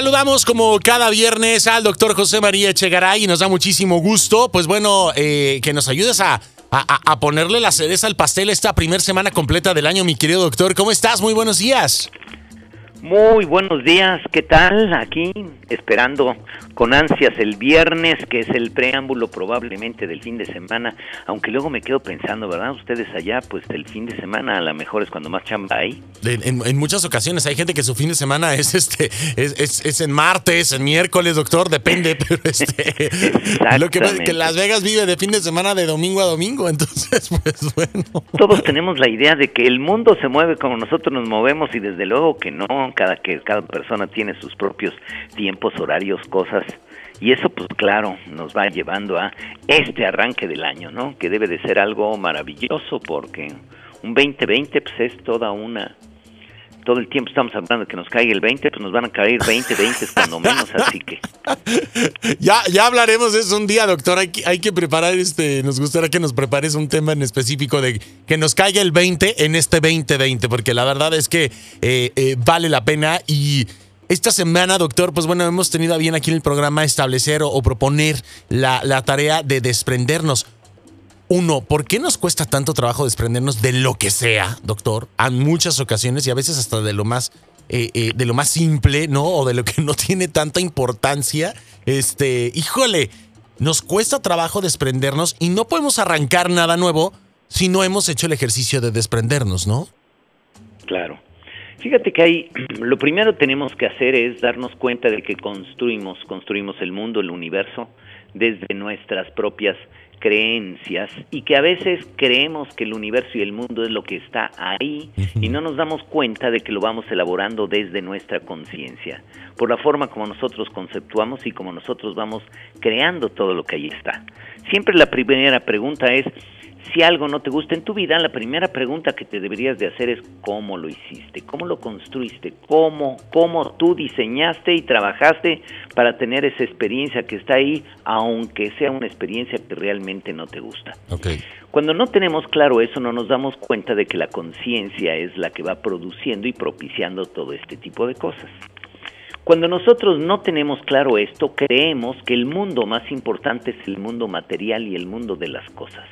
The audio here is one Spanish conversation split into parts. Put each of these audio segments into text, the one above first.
Saludamos como cada viernes al doctor José María Echegaray y nos da muchísimo gusto, pues bueno, eh, que nos ayudes a, a, ponerle la cereza al pastel esta primera semana completa del año, mi querido doctor. ¿Cómo estás? Muy buenos días. Muy buenos días, ¿qué tal? Aquí esperando con ansias el viernes, que es el preámbulo probablemente del fin de semana, aunque luego me quedo pensando, ¿verdad? Ustedes allá, pues el fin de semana a lo mejor es cuando más chamba hay. En, en muchas ocasiones hay gente que su fin de semana es este es, es, es en martes, en miércoles, doctor, depende, pero este lo que pasa es que Las Vegas vive de fin de semana de domingo a domingo, entonces pues bueno. Todos tenemos la idea de que el mundo se mueve como nosotros nos movemos y desde luego que no, cada que cada persona tiene sus propios tiempos, horarios, cosas y eso, pues claro, nos va llevando a este arranque del año, ¿no? Que debe de ser algo maravilloso porque un 2020 pues es toda una... Todo el tiempo estamos hablando de que nos caiga el 20, pues nos van a caer 20, 20 cuando menos, así que... Ya, ya hablaremos de eso un día, doctor. Hay que, hay que preparar este... Nos gustaría que nos prepares un tema en específico de que nos caiga el 20 en este 2020, porque la verdad es que eh, eh, vale la pena y... Esta semana, doctor, pues bueno, hemos tenido bien aquí en el programa establecer o, o proponer la, la, tarea de desprendernos. Uno, ¿por qué nos cuesta tanto trabajo desprendernos de lo que sea, doctor? A muchas ocasiones y a veces hasta de lo más, eh, eh, de lo más simple, ¿no? O de lo que no tiene tanta importancia. Este, híjole, nos cuesta trabajo desprendernos y no podemos arrancar nada nuevo si no hemos hecho el ejercicio de desprendernos, ¿no? Claro. Fíjate que ahí lo primero tenemos que hacer es darnos cuenta de que construimos, construimos el mundo, el universo, desde nuestras propias creencias y que a veces creemos que el universo y el mundo es lo que está ahí y no nos damos cuenta de que lo vamos elaborando desde nuestra conciencia, por la forma como nosotros conceptuamos y como nosotros vamos creando todo lo que ahí está. Siempre la primera pregunta es, si algo no te gusta en tu vida, la primera pregunta que te deberías de hacer es cómo lo hiciste, cómo lo construiste, cómo, cómo tú diseñaste y trabajaste para tener esa experiencia que está ahí, aunque sea una experiencia que realmente no te gusta. Okay. Cuando no tenemos claro eso, no nos damos cuenta de que la conciencia es la que va produciendo y propiciando todo este tipo de cosas. Cuando nosotros no tenemos claro esto, creemos que el mundo más importante es el mundo material y el mundo de las cosas.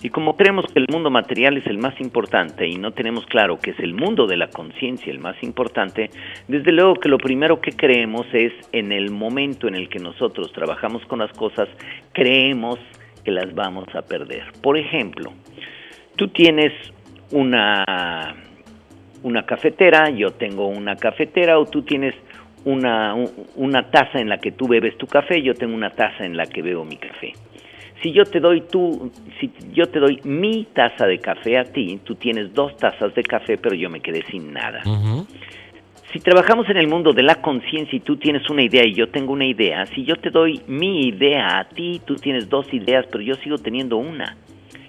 Y como creemos que el mundo material es el más importante y no tenemos claro que es el mundo de la conciencia el más importante, desde luego que lo primero que creemos es en el momento en el que nosotros trabajamos con las cosas, creemos que las vamos a perder. Por ejemplo, tú tienes una, una cafetera, yo tengo una cafetera o tú tienes una, una taza en la que tú bebes tu café, yo tengo una taza en la que bebo mi café si yo te doy tú, si yo te doy mi taza de café a ti, tú tienes dos tazas de café, pero yo me quedé sin nada. Uh -huh. Si trabajamos en el mundo de la conciencia y tú tienes una idea y yo tengo una idea, si yo te doy mi idea a ti, tú tienes dos ideas, pero yo sigo teniendo una.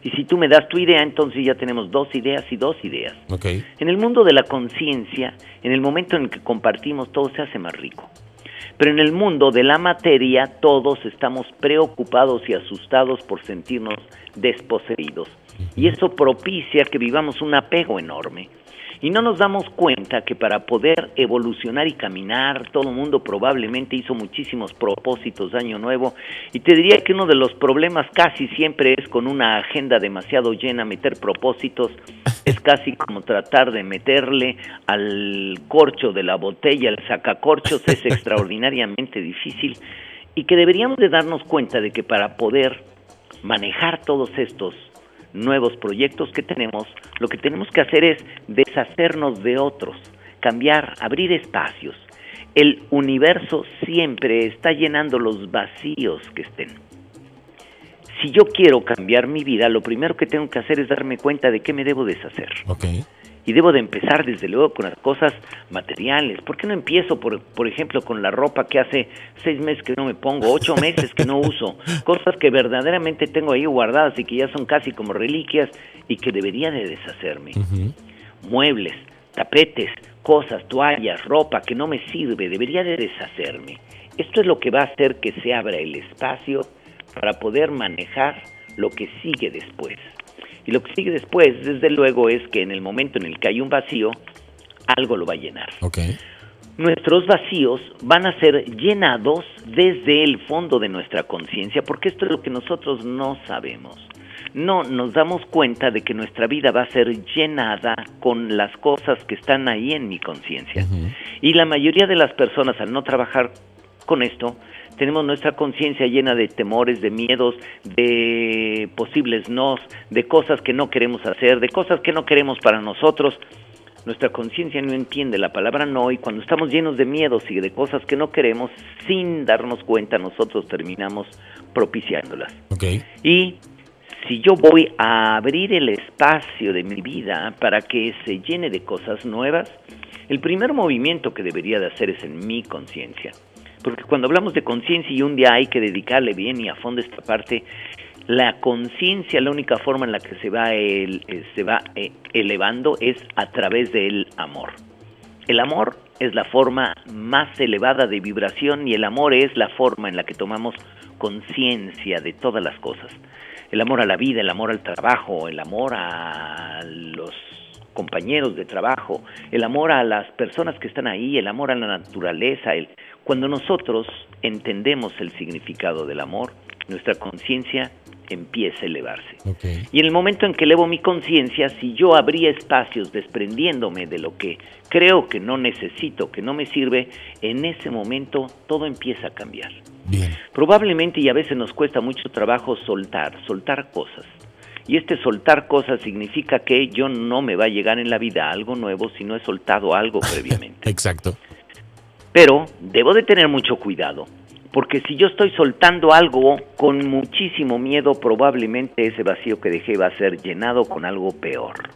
Y si tú me das tu idea, entonces ya tenemos dos ideas y dos ideas. Okay. En el mundo de la conciencia, en el momento en el que compartimos, todo se hace más rico. Pero en el mundo de la materia todos estamos preocupados y asustados por sentirnos desposeídos. Y eso propicia que vivamos un apego enorme. Y no nos damos cuenta que para poder evolucionar y caminar, todo el mundo probablemente hizo muchísimos propósitos de año nuevo. Y te diría que uno de los problemas casi siempre es con una agenda demasiado llena meter propósitos. Es casi como tratar de meterle al corcho de la botella, al sacacorchos, es extraordinariamente difícil. Y que deberíamos de darnos cuenta de que para poder manejar todos estos nuevos proyectos que tenemos, lo que tenemos que hacer es deshacernos de otros, cambiar, abrir espacios. El universo siempre está llenando los vacíos que estén. Si yo quiero cambiar mi vida, lo primero que tengo que hacer es darme cuenta de qué me debo deshacer. Y debo de empezar desde luego con las cosas materiales. ¿Por qué no empiezo, por, por ejemplo, con la ropa que hace seis meses que no me pongo, ocho meses que no uso? Cosas que verdaderamente tengo ahí guardadas y que ya son casi como reliquias y que debería de deshacerme. Uh -huh. Muebles, tapetes, cosas, toallas, ropa que no me sirve, debería de deshacerme. Esto es lo que va a hacer que se abra el espacio para poder manejar lo que sigue después. Y lo que sigue después, desde luego, es que en el momento en el que hay un vacío, algo lo va a llenar. Okay. nuestros vacíos van a ser llenados desde el fondo de nuestra conciencia, porque esto es lo que nosotros no sabemos. No nos damos cuenta de que nuestra vida va a ser llenada con las cosas que están ahí en mi conciencia. Y la mayoría de las personas al no trabajar con esto, tenemos nuestra conciencia llena de temores, de miedos, de posibles nos, de cosas que no queremos hacer, de cosas que no queremos para nosotros nuestra conciencia no entiende la palabra no y cuando estamos llenos de miedos y de cosas que no queremos, sin darnos cuenta, nosotros terminamos propiciándolas. Y si yo voy a abrir el espacio de mi vida para que se llene de cosas nuevas, el primer movimiento que debería de hacer es en mi conciencia. Porque cuando hablamos de conciencia y un día hay que dedicarle bien y a fondo esta parte, la conciencia, la única forma en la que se va, el, eh, se va eh, elevando es a través del amor. El amor es la forma más elevada de vibración y el amor es la forma en la que tomamos conciencia de todas las cosas. El amor a la vida, el amor al trabajo, el amor a los compañeros de trabajo, el amor a las personas que están ahí, el amor a la naturaleza. El... Cuando nosotros entendemos el significado del amor, nuestra conciencia empieza a elevarse. Y en el momento en que elevo mi conciencia, si yo abría espacios desprendiéndome de lo que creo que no necesito, que no me sirve, en ese momento todo empieza a cambiar. Probablemente y a veces nos cuesta mucho trabajo soltar, soltar cosas. Y este soltar cosas significa que yo no me va a llegar en la vida algo nuevo si no he soltado algo previamente. Exacto. Pero debo de tener mucho cuidado porque si yo estoy soltando algo con muchísimo miedo, probablemente ese vacío que dejé va a ser llenado con algo peor.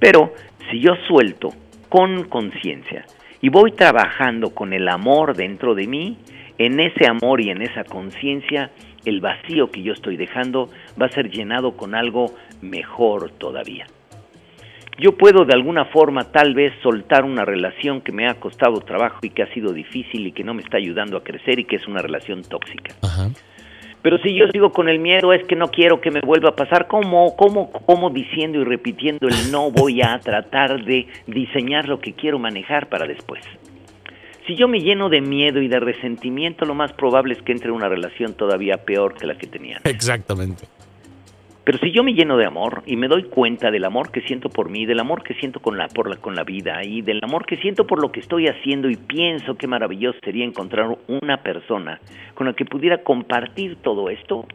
Pero si yo suelto con conciencia y voy trabajando con el amor dentro de mí, en ese amor y en esa conciencia, el vacío que yo estoy dejando va a ser llenado con algo mejor todavía yo puedo de alguna forma tal vez soltar una relación que me ha costado trabajo y que ha sido difícil y que no me está ayudando a crecer y que es una relación tóxica. Pero si yo sigo con el miedo es que no quiero que me vuelva a pasar, ¿cómo, cómo, cómo diciendo y repitiendo el no voy a tratar de diseñar lo que quiero manejar para después? Si yo me lleno de miedo y de resentimiento, lo más probable es que entre una relación todavía peor que la que tenía. Exactamente. Pero si yo me lleno de amor y me doy cuenta del amor que siento por mí, del amor que siento con la, por la, con la vida y del amor que siento por lo que estoy haciendo y pienso qué maravilloso sería encontrar una persona con la que pudiera compartir todo esto,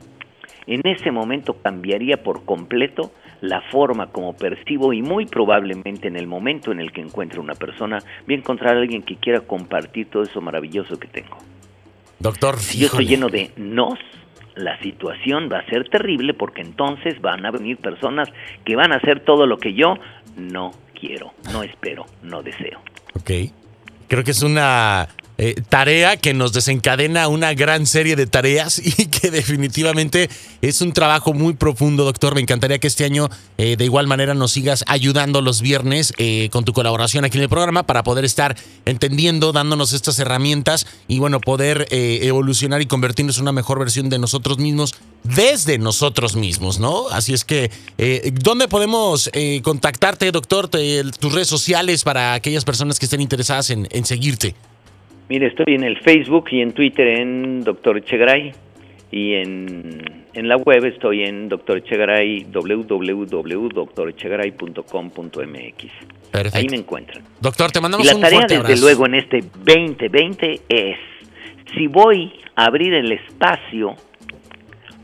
en ese momento cambiaría por completo la forma como percibo y muy probablemente en el momento en el que encuentre una persona voy a encontrar a alguien que quiera compartir todo eso maravilloso que tengo. Doctor, si yo estoy lleno de nos, la situación va a ser terrible porque entonces van a venir personas que van a hacer todo lo que yo no quiero, no espero, no deseo. Ok. Creo que es una eh, tarea que nos desencadena una gran serie de tareas y que definitivamente es un trabajo muy profundo, doctor. Me encantaría que este año eh, de igual manera nos sigas ayudando los viernes eh, con tu colaboración aquí en el programa para poder estar entendiendo, dándonos estas herramientas y bueno, poder evolucionar y convertirnos en una mejor versión de nosotros mismos desde nosotros mismos, ¿no? Así es que, ¿dónde podemos contactarte, doctor? tus redes sociales para aquellas personas que estén interesadas en seguirte. Mire, estoy en el Facebook y en Twitter en Dr. Echegaray y en, en la web estoy en Dr. Echegaray, www.drechegaray.com.mx. Ahí me encuentran. Doctor, te mandamos y la tarea, desde luego, en este 2020 es, si voy a abrir el espacio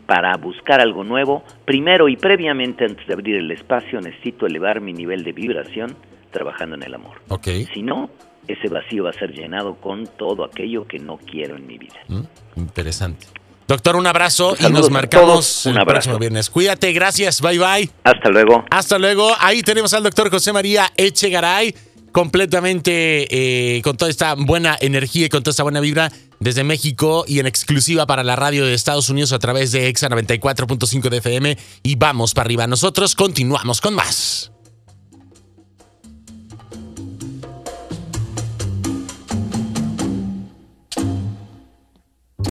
para buscar algo nuevo, primero y previamente antes de abrir el espacio necesito elevar mi nivel de vibración trabajando en el amor. Okay. Si no, ese vacío va a ser llenado con todo aquello que no quiero en mi vida. Mm, interesante. Doctor, un abrazo y nos marcamos el próximo viernes. Cuídate, gracias, bye bye. Hasta luego. Hasta luego. Ahí tenemos al doctor José María Echegaray, completamente eh, con toda esta buena energía y con toda esta buena vibra desde México y en exclusiva para la radio de Estados Unidos a través de EXA 94.5 de FM. Y vamos para arriba. Nosotros continuamos con más.